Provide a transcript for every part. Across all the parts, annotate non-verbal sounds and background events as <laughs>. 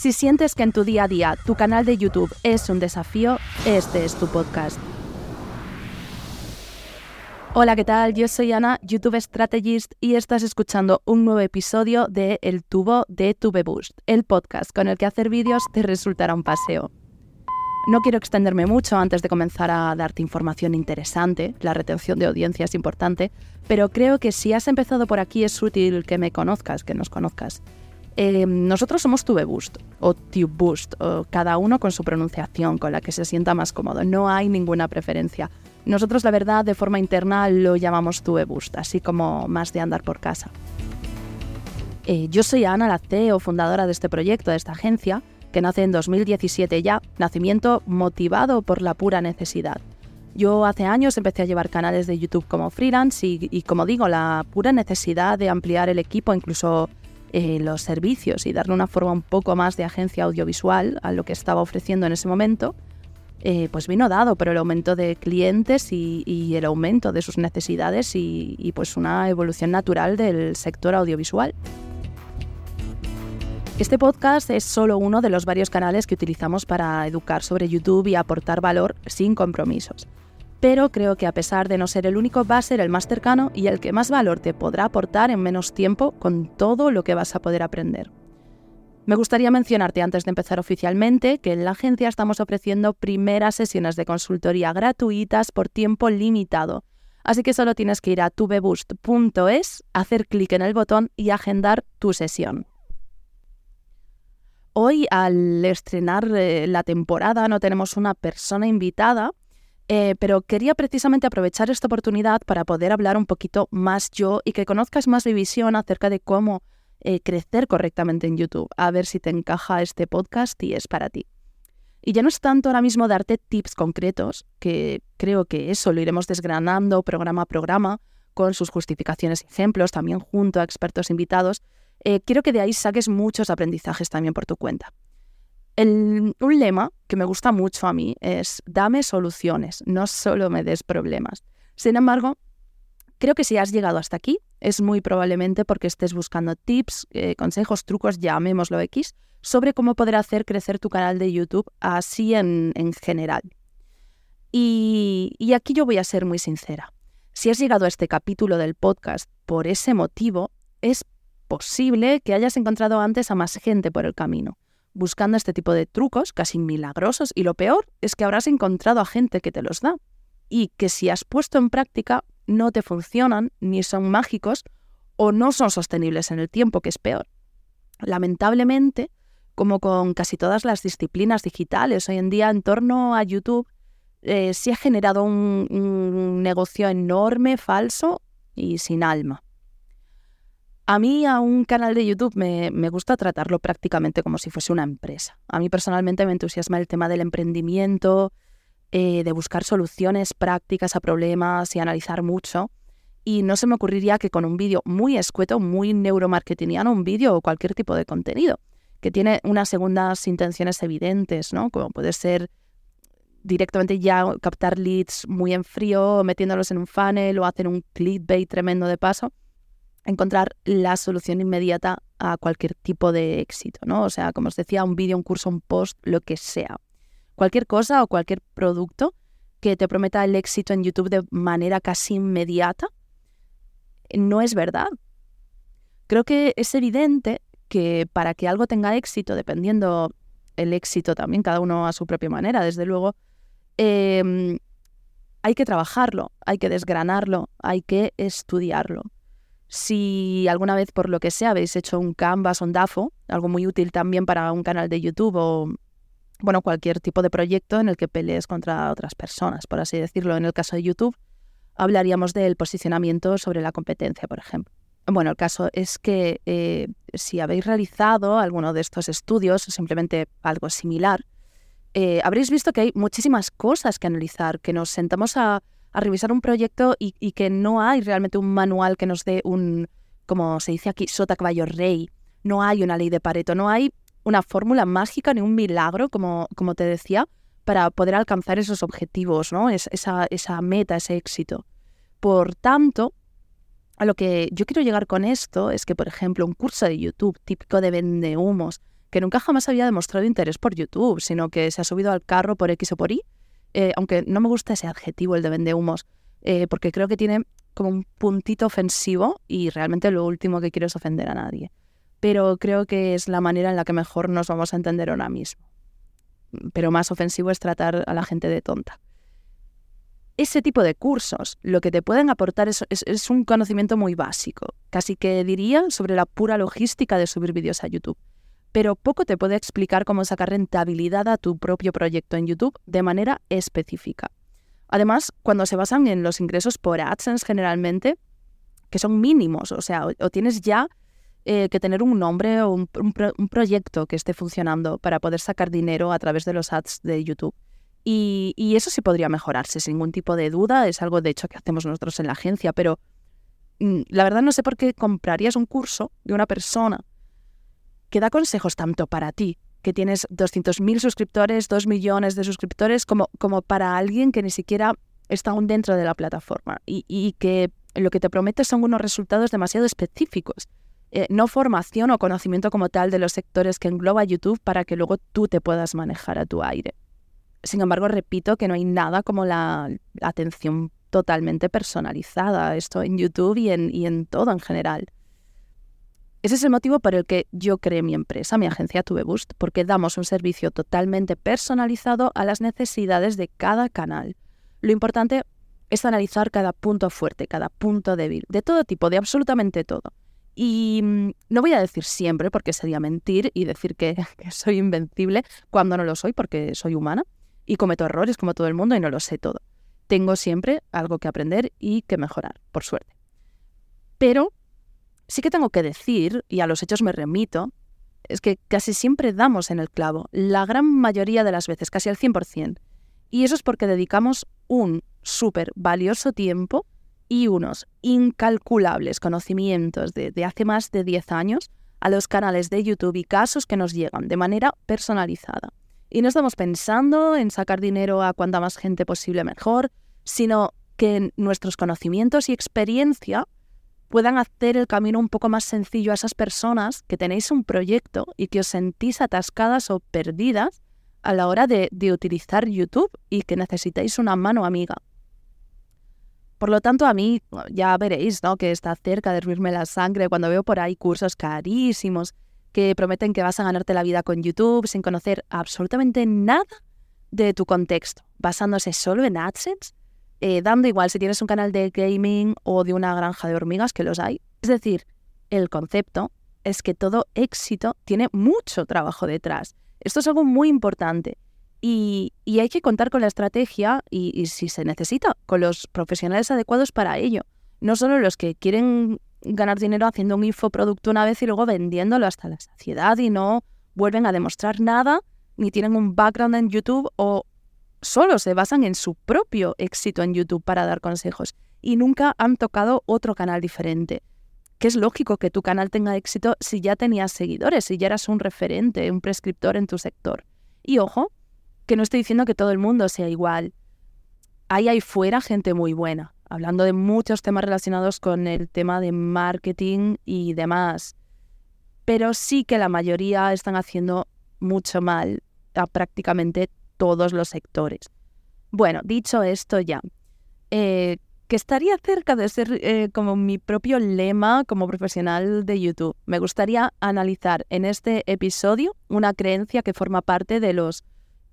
Si sientes que en tu día a día tu canal de YouTube es un desafío, este es tu podcast. Hola, ¿qué tal? Yo soy Ana, YouTube Strategist, y estás escuchando un nuevo episodio de El tubo de TubeBoost, el podcast con el que hacer vídeos te resultará un paseo. No quiero extenderme mucho antes de comenzar a darte información interesante, la retención de audiencia es importante, pero creo que si has empezado por aquí es útil que me conozcas, que nos conozcas. Eh, nosotros somos TubeBoost o TubeBoost, o cada uno con su pronunciación, con la que se sienta más cómodo. No hay ninguna preferencia. Nosotros, la verdad, de forma interna lo llamamos TubeBoost, así como más de andar por casa. Eh, yo soy Ana, la CEO, fundadora de este proyecto, de esta agencia, que nace en 2017 ya, nacimiento motivado por la pura necesidad. Yo hace años empecé a llevar canales de YouTube como freelance y, como digo, la pura necesidad de ampliar el equipo, incluso eh, los servicios y darle una forma un poco más de agencia audiovisual a lo que estaba ofreciendo en ese momento, eh, pues vino dado por el aumento de clientes y, el aumento de sus necesidades y, y pues una evolución natural del sector audiovisual. Este podcast es solo uno de los varios canales que utilizamos para educar sobre YouTube y aportar valor sin compromisos. Pero creo que a pesar de no ser el único, va a ser el más cercano y el que más valor te podrá aportar en menos tiempo con todo lo que vas a poder aprender. Me gustaría mencionarte antes de empezar oficialmente que en la agencia estamos ofreciendo primeras sesiones de consultoría gratuitas por tiempo limitado. Así que solo tienes que ir a tubeboost.es, hacer clic en el botón y agendar tu sesión. Hoy, al estrenar eh, la temporada, no tenemos una persona invitada, eh, pero quería precisamente aprovechar esta oportunidad para poder hablar un poquito más yo y que conozcas más mi visión acerca de cómo eh, crecer correctamente en YouTube. A ver si te encaja este podcast y es para ti. Y ya no es tanto ahora mismo darte tips concretos, que creo que eso lo iremos desgranando programa a programa, con sus justificaciones y ejemplos, también junto a expertos invitados, eh, quiero que de ahí saques muchos aprendizajes también por tu cuenta. Un lema que me gusta mucho a mí es dame soluciones, no solo me des problemas. Sin embargo, creo que si has llegado hasta aquí, es muy probablemente porque estés buscando tips, eh, consejos, trucos, llamémoslo X, sobre cómo poder hacer crecer tu canal de YouTube así en, general. y aquí yo voy a ser muy sincera. Si has llegado a este capítulo del podcast por ese motivo, es posible que hayas encontrado antes a más gente por el camino, buscando este tipo de trucos casi milagrosos y lo peor es que habrás encontrado a gente que te los da y que si has puesto en práctica no te funcionan ni son mágicos o no son sostenibles en el tiempo, que es peor. Lamentablemente, como con casi todas las disciplinas digitales hoy en día en torno a YouTube, eh, se ha generado un negocio enorme, falso y sin alma. A mí a un canal de YouTube me, gusta tratarlo prácticamente como si fuese una empresa. A mí personalmente me entusiasma el tema del emprendimiento, eh, de buscar soluciones prácticas a problemas y analizar mucho. Y no se me ocurriría que con un vídeo muy escueto, muy neuromarketingiano, un vídeo o cualquier tipo de contenido, que tiene unas segundas intenciones evidentes, ¿no? Como puede ser directamente ya captar leads muy en frío, metiéndolos en un funnel o hacer un clickbait tremendo de paso encontrar la solución inmediata a cualquier tipo de éxito, ¿no? O sea, como os decía, un vídeo, un curso, un post, lo que sea. Cualquier cosa o cualquier producto que te prometa el éxito en YouTube de manera casi inmediata, no es verdad. Creo que es evidente que para que algo tenga éxito, dependiendo el éxito también, cada uno a su propia manera, desde luego, em, hay que trabajarlo, hay que desgranarlo, hay que estudiarlo. Si alguna vez, por lo que sea, habéis hecho un Canvas o un DAFO, algo muy útil también para un canal de YouTube o bueno, cualquier tipo de proyecto en el que pelees contra otras personas, por así decirlo. En el caso de YouTube, hablaríamos del posicionamiento sobre la competencia, por ejemplo. Bueno, el caso es que eh, si habéis realizado alguno de estos estudios o simplemente algo similar, eh, habréis visto que hay muchísimas cosas que analizar, que nos sentamos a a revisar un proyecto y, que no hay realmente un manual que nos dé un, como se dice aquí, sota caballo rey. No hay una ley de Pareto, no hay una fórmula mágica ni un milagro, como, como te decía, para poder alcanzar esos objetivos, ¿no? Es, esa, esa meta, ese éxito. Por tanto, a lo que yo quiero llegar con esto es que, por ejemplo, un curso de YouTube típico de vende humos, que nunca jamás había demostrado interés por YouTube, sino que se ha subido al carro por X o por Y, eh, aunque no me gusta ese adjetivo, el de vendehumos, eh, porque creo que tiene como un puntito ofensivo y realmente lo último que quiero es ofender a nadie. Pero creo que es la manera en la que mejor nos vamos a entender ahora mismo. Pero más ofensivo es tratar a la gente de tonta. Ese tipo de cursos lo que te pueden aportar es, es un conocimiento muy básico, casi que diría sobre la pura logística de subir vídeos a YouTube pero poco te puede explicar cómo sacar rentabilidad a tu propio proyecto en YouTube de manera específica. Además, cuando se basan en los ingresos por AdSense generalmente, que son mínimos, o sea, o, tienes ya eh, que tener un nombre o un, proyecto que esté funcionando para poder sacar dinero a través de los ads de YouTube. Y, y, eso sí podría mejorarse, sin ningún tipo de duda. Es algo, de hecho, que hacemos nosotros en la agencia, pero mm, la verdad no sé por qué comprarías un curso de una persona que da consejos tanto para ti, que tienes 200.000 suscriptores, 2 millones de suscriptores, como, como para alguien que ni siquiera está aún dentro de la plataforma y, que lo que te promete son unos resultados demasiado específicos. Eh, no formación o conocimiento como tal de los sectores que engloba YouTube para que luego tú te puedas manejar a tu aire. Sin embargo, repito que no hay nada como la, atención totalmente personalizada, esto en YouTube y en, y en todo en general. Ese es el motivo por el que yo creé mi empresa, mi agencia TubeBoost, porque damos un servicio totalmente personalizado a las necesidades de cada canal. Lo importante es analizar cada punto fuerte, cada punto débil, de todo tipo, de absolutamente todo. Y mm, no voy a decir siempre, porque sería mentir y decir que, <laughs> que, soy invencible cuando no lo soy, porque soy humana y cometo errores como todo el mundo y no lo sé todo. Tengo siempre algo que aprender y que mejorar, por suerte. Pero sí que tengo que decir, y a los hechos me remito, es que casi siempre damos en el clavo, la gran mayoría de las veces, casi al 100%. Y eso es porque dedicamos un súper valioso tiempo y unos incalculables conocimientos de, hace más de 10 años a los canales de YouTube y casos que nos llegan de manera personalizada. Y no estamos pensando en sacar dinero a cuanta más gente posible mejor, sino que nuestros conocimientos y experiencia puedan hacer el camino un poco más sencillo a esas personas que tenéis un proyecto y que os sentís atascadas o perdidas a la hora de, utilizar YouTube y que necesitáis una mano amiga. Por lo tanto, a mí ya veréis ¿no? que está cerca de hervirme la sangre cuando veo por ahí cursos carísimos que prometen que vas a ganarte la vida con YouTube sin conocer absolutamente nada de tu contexto, basándose solo en AdSense eh, dando igual si tienes un canal de gaming o de una granja de hormigas, que los hay. Es decir, el concepto es que todo éxito tiene mucho trabajo detrás. Esto es algo muy importante. Y, hay que contar con la estrategia y, y, si se necesita, con los profesionales adecuados para ello. No solo los que quieren ganar dinero haciendo un infoproducto una vez y luego vendiéndolo hasta la saciedad y no vuelven a demostrar nada, ni tienen un background en YouTube o solo se basan en su propio éxito en YouTube para dar consejos y nunca han tocado otro canal diferente. Que es lógico que tu canal tenga éxito si ya tenías seguidores, si ya eras un referente, un prescriptor en tu sector. Y ojo, que no estoy diciendo que todo el mundo sea igual. Hay ahí fuera gente muy buena, hablando de muchos temas relacionados con el tema de marketing y demás. Pero sí que la mayoría están haciendo mucho mal a prácticamente todos los sectores. Bueno, dicho esto ya, eh, que estaría cerca de ser eh, como mi propio lema como profesional de YouTube. Me gustaría analizar en este episodio una creencia que forma parte de los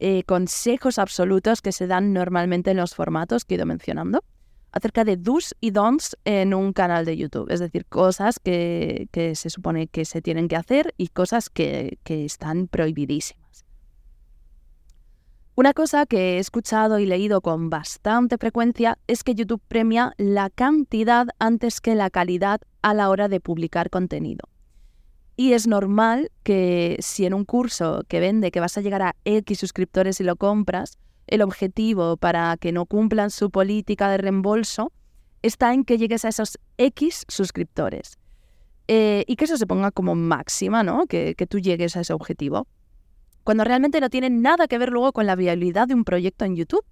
eh, consejos absolutos que se dan normalmente en los formatos que he ido mencionando acerca de do's y don'ts en un canal de YouTube, es decir, cosas que, se supone que se tienen que hacer y cosas que están prohibidísimas. Una cosa que he escuchado y leído con bastante frecuencia es que YouTube premia la cantidad antes que la calidad a la hora de publicar contenido. Y es normal que si en un curso que vende que vas a llegar a X suscriptores y lo compras, el objetivo para que no cumplan su política de reembolso está en que llegues a esos X suscriptores. Eh, y que eso se ponga como máxima, ¿no? Que, que tú llegues a ese objetivo cuando realmente no tiene nada que ver luego con la viabilidad de un proyecto en YouTube.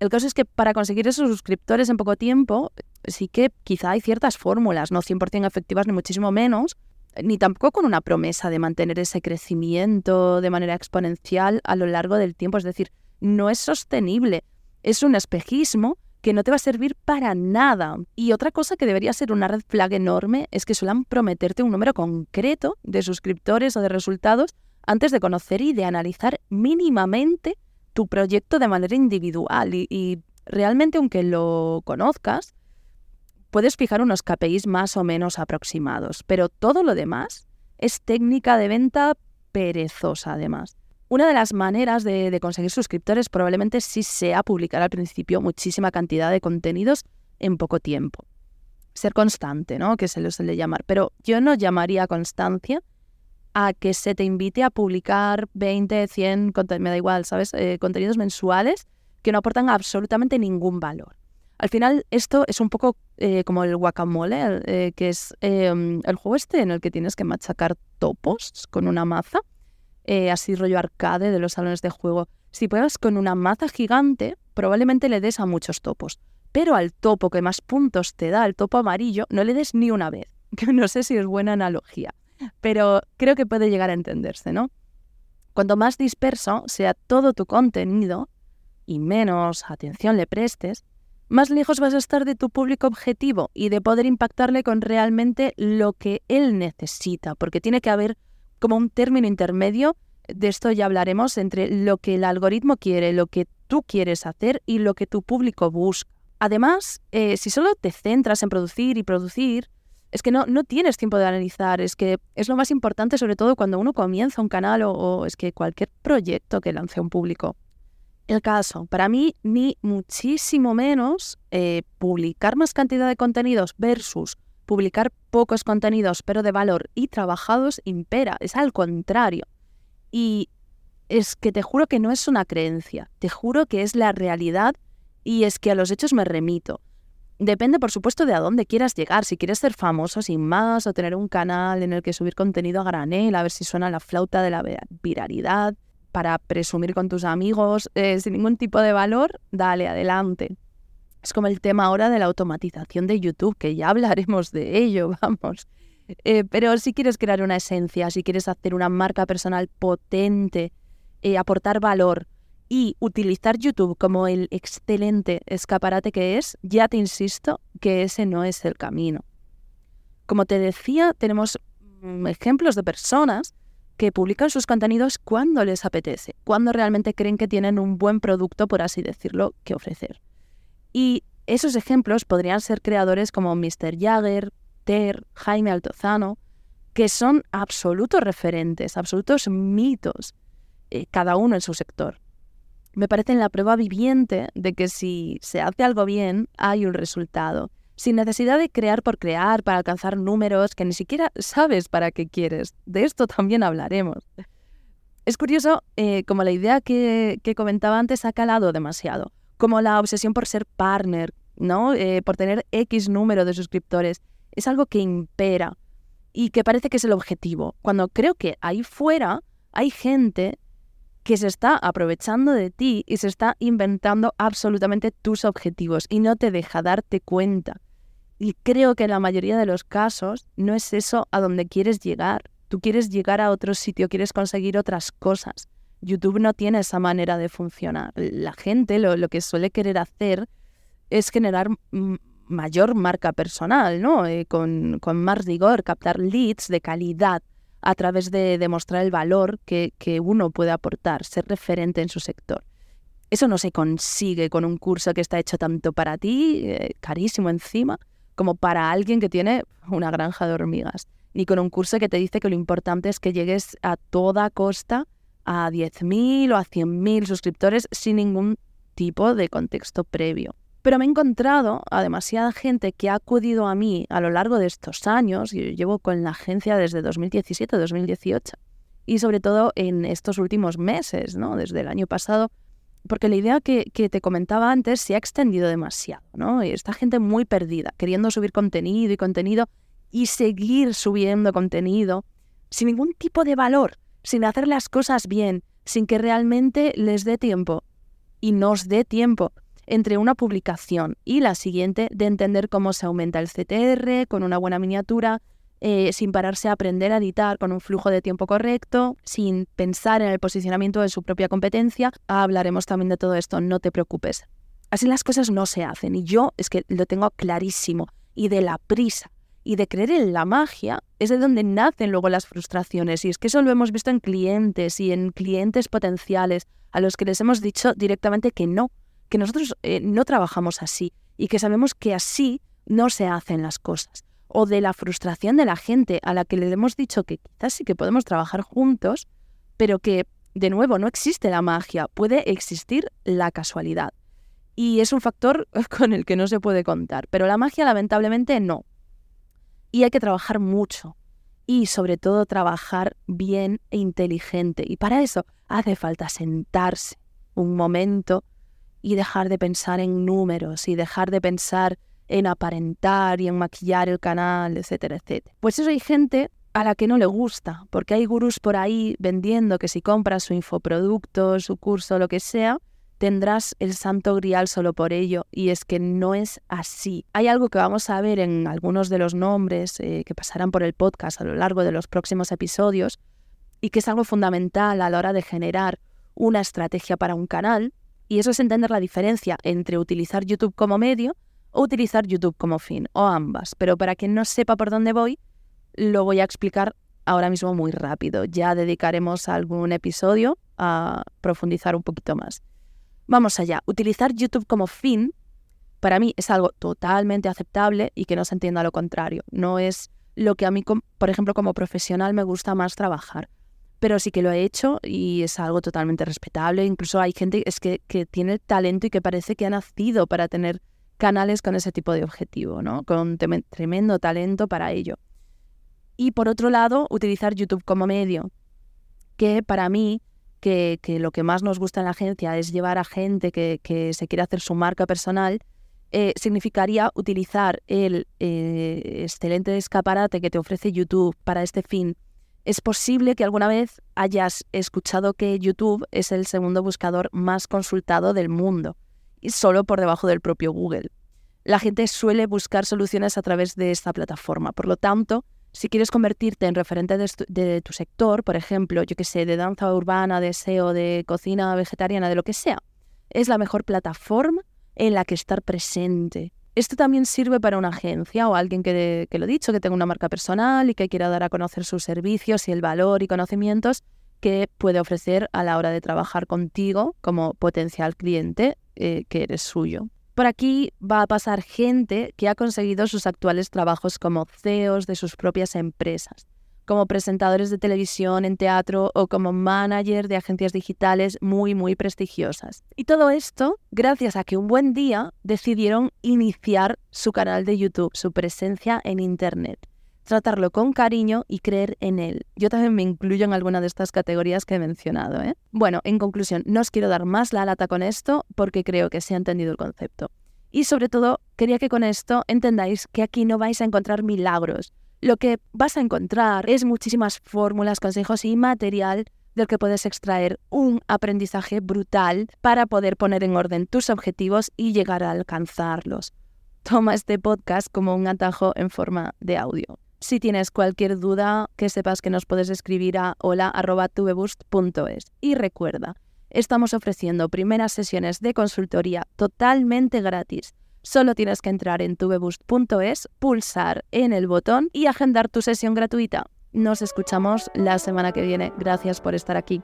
El caso es que para conseguir esos suscriptores en poco tiempo, sí que quizá hay ciertas fórmulas, no 100% efectivas ni muchísimo menos, ni tampoco con una promesa de mantener ese crecimiento de manera exponencial a lo largo del tiempo. Es decir, no es sostenible. Es un espejismo que no te va a servir para nada. Y otra cosa que debería ser una red flag enorme es que suelen prometerte un número concreto de suscriptores o de resultados antes de conocer y de analizar mínimamente tu proyecto de manera individual. Y, realmente, aunque lo conozcas, puedes fijar unos KPIs más o menos aproximados. Pero todo lo demás es técnica de venta perezosa, además. Una de las maneras de, conseguir suscriptores probablemente sí sea publicar al principio muchísima cantidad de contenidos en poco tiempo. Ser constante, ¿no? Que se lo suele llamar. Pero yo no llamaría constancia a que se te invite a publicar 20, 100, me da igual, ¿sabes? Eh, contenidos mensuales que no aportan absolutamente ningún valor. Al final, esto es un poco eh, como el guacamole, eh, que es em, el juego este en el que tienes que machacar topos con una maza. Eh, así rollo arcade de los salones de juego. Si pruebas con una maza gigante, probablemente le des a muchos topos. Pero al topo que más puntos te da, el topo amarillo, no le des ni una vez. <laughs> Que no sé si es buena analogía, pero creo que puede llegar a entenderse, ¿no? Cuanto más disperso sea todo tu contenido y menos atención le prestes, más lejos vas a estar de tu público objetivo y de poder impactarle con realmente lo que él necesita, porque tiene que haber como un término intermedio, de esto ya hablaremos, entre lo que el algoritmo quiere, lo que tú quieres hacer y lo que tu público busca. Además, eh, si solo te centras en producir y producir, es que no, no tienes tiempo de analizar, es que es lo más importante sobre todo cuando uno comienza un canal o, es que cualquier proyecto que lance un público. El caso, para mí, ni muchísimo menos eh, publicar más cantidad de contenidos versus publicar pocos contenidos, pero de valor y trabajados, impera. Es al contrario. Y es que te juro que no es una creencia, te juro que es la realidad y es que a los hechos me remito. Depende, por supuesto, de a dónde quieras llegar. Si quieres ser famoso sin más o tener un canal en el que subir contenido a granel, a ver si suena la flauta de la viralidad, para presumir con tus amigos eh, sin ningún tipo de valor, dale, adelante. Es como el tema ahora de la automatización de YouTube, que ya hablaremos de ello, <laughs> vamos. Eh, pero si quieres crear una esencia, si quieres hacer una marca personal potente, eh, aportar valor y utilizar YouTube como el excelente escaparate que es, ya te insisto que ese no es el camino. Como te decía, tenemos mm, ejemplos de personas que publican sus contenidos cuando les apetece, cuando realmente creen que tienen un buen producto, por así decirlo, que ofrecer. Y esos ejemplos podrían ser creadores como Mr. Jagger, Ter, Jaime Altozano, que son absolutos referentes, absolutos mitos, eh, cada uno en su sector. Me parecen la prueba viviente de que si se hace algo bien, hay un resultado, sin necesidad de crear por crear para alcanzar números que ni siquiera sabes para qué quieres. De esto también hablaremos. Es curioso eh, como la idea que, que comentaba antes ha calado demasiado como la obsesión por ser partner, ¿no? Eh, por tener X número de suscriptores. Es algo que impera y que parece que es el objetivo. Cuando creo que ahí fuera hay gente que se está aprovechando de ti y se está inventando absolutamente tus objetivos y no te deja darte cuenta. Y creo que en la mayoría de los casos no es eso a donde quieres llegar. Tú quieres llegar a otro sitio, quieres conseguir otras cosas. YouTube no tiene esa manera de funcionar. La gente lo, que suele querer hacer es generar mayor marca personal, ¿no? Eh, con, más rigor, captar leads de calidad a través de demostrar el valor que, uno puede aportar, ser referente en su sector. Eso no se consigue con un curso que está hecho tanto para ti, eh, carísimo encima, como para alguien que tiene una granja de hormigas. Ni con un curso que te dice que lo importante es que llegues a toda costa a 10.000 o a 100.000 suscriptores sin ningún tipo de contexto previo. Pero me he encontrado a demasiada gente que ha acudido a mí a lo largo de estos años, yo llevo con la agencia desde 2017-2018, y sobre todo en estos últimos meses, ¿no? desde el año pasado, porque la idea que, que, te comentaba antes se ha extendido demasiado, ¿no? Y esta gente muy perdida, queriendo subir contenido y contenido y seguir subiendo contenido sin ningún tipo de valor sin hacer las cosas bien, sin que realmente les dé tiempo y nos dé tiempo entre una publicación y la siguiente de entender cómo se aumenta el CTR con una buena miniatura, eh, sin pararse a aprender a editar con un flujo de tiempo correcto, sin pensar en el posicionamiento de su propia competencia. Hablaremos también de todo esto, no te preocupes. Así las cosas no se hacen y yo es que lo tengo clarísimo y de la prisa y de creer en la magia es de donde nacen luego las frustraciones. Y es que eso lo hemos visto en clientes y en clientes potenciales a los que les hemos dicho directamente que no, que nosotros eh, no trabajamos así y que sabemos que así no se hacen las cosas. O de la frustración de la gente a la que le hemos dicho que quizás sí que podemos trabajar juntos, pero que, de nuevo, no existe la magia, puede existir la casualidad. Y es un factor <laughs> con el que no se puede contar, pero la magia lamentablemente no. Y hay que trabajar mucho y sobre todo trabajar bien e inteligente. Y para eso hace falta sentarse un momento y dejar de pensar en números y dejar de pensar en aparentar y en maquillar el canal, etcétera, etcétera. Pues eso hay gente a la que no le gusta, porque hay gurús por ahí vendiendo que si compras su infoproducto, su curso, lo que sea, tendrás el santo grial solo por ello, y es que no es así. Hay algo que vamos a ver en algunos de los nombres eh, que pasarán por el podcast a lo largo de los próximos episodios, y que es algo fundamental a la hora de generar una estrategia para un canal, y eso es entender la diferencia entre utilizar YouTube como medio o utilizar YouTube como fin, o ambas. Pero para quien no sepa por dónde voy, lo voy a explicar ahora mismo muy rápido. Ya dedicaremos algún episodio a profundizar un poquito más. Vamos allá. Utilizar YouTube como fin, para mí es algo totalmente aceptable y que no se entienda lo contrario. No es lo que a mí, por ejemplo, como profesional me gusta más trabajar. Pero sí que lo he hecho y es algo totalmente respetable. Incluso hay gente es que, que tiene talento y que parece que ha nacido para tener canales con ese tipo de objetivo, ¿no? Con tremendo talento para ello. Y por otro lado, utilizar YouTube como medio, que para mí que, lo que más nos gusta en la agencia es llevar a gente que, se quiere hacer su marca personal, eh, significaría utilizar el eh, excelente escaparate que te ofrece YouTube para este fin. Es posible que alguna vez hayas escuchado que YouTube es el segundo buscador más consultado del mundo, y solo por debajo del propio Google. La gente suele buscar soluciones a través de esta plataforma, por lo tanto, si quieres convertirte en referente de, tu sector, por ejemplo, yo que sé, de danza urbana, de SEO, de cocina vegetariana, de lo que sea, es la mejor plataforma en la que estar presente. Esto también sirve para una agencia o alguien que, lo he dicho, que tenga una marca personal y que quiera dar a conocer sus servicios y el valor y conocimientos que puede ofrecer a la hora de trabajar contigo como potencial cliente eh, que eres suyo. Por aquí va a pasar gente que ha conseguido sus actuales trabajos como CEOs de sus propias empresas, como presentadores de televisión, en teatro o como manager de agencias digitales muy, muy prestigiosas. Y todo esto gracias a que un buen día decidieron iniciar su canal de YouTube, su presencia en Internet tratarlo con cariño y creer en él. Yo también me incluyo en alguna de estas categorías que he mencionado. ¿eh? Bueno, en conclusión, no os quiero dar más la lata con esto porque creo que se ha entendido el concepto. Y sobre todo, quería que con esto entendáis que aquí no vais a encontrar milagros. Lo que vas a encontrar es muchísimas fórmulas, consejos y material del que puedes extraer un aprendizaje brutal para poder poner en orden tus objetivos y llegar a alcanzarlos. Toma este podcast como un atajo en forma de audio. Si tienes cualquier duda, que sepas que nos puedes escribir a hola.tubeboost.es. Y recuerda, estamos ofreciendo primeras sesiones de consultoría totalmente gratis. Solo tienes que entrar en tubeboost.es, pulsar en el botón y agendar tu sesión gratuita. Nos escuchamos la semana que viene. Gracias por estar aquí.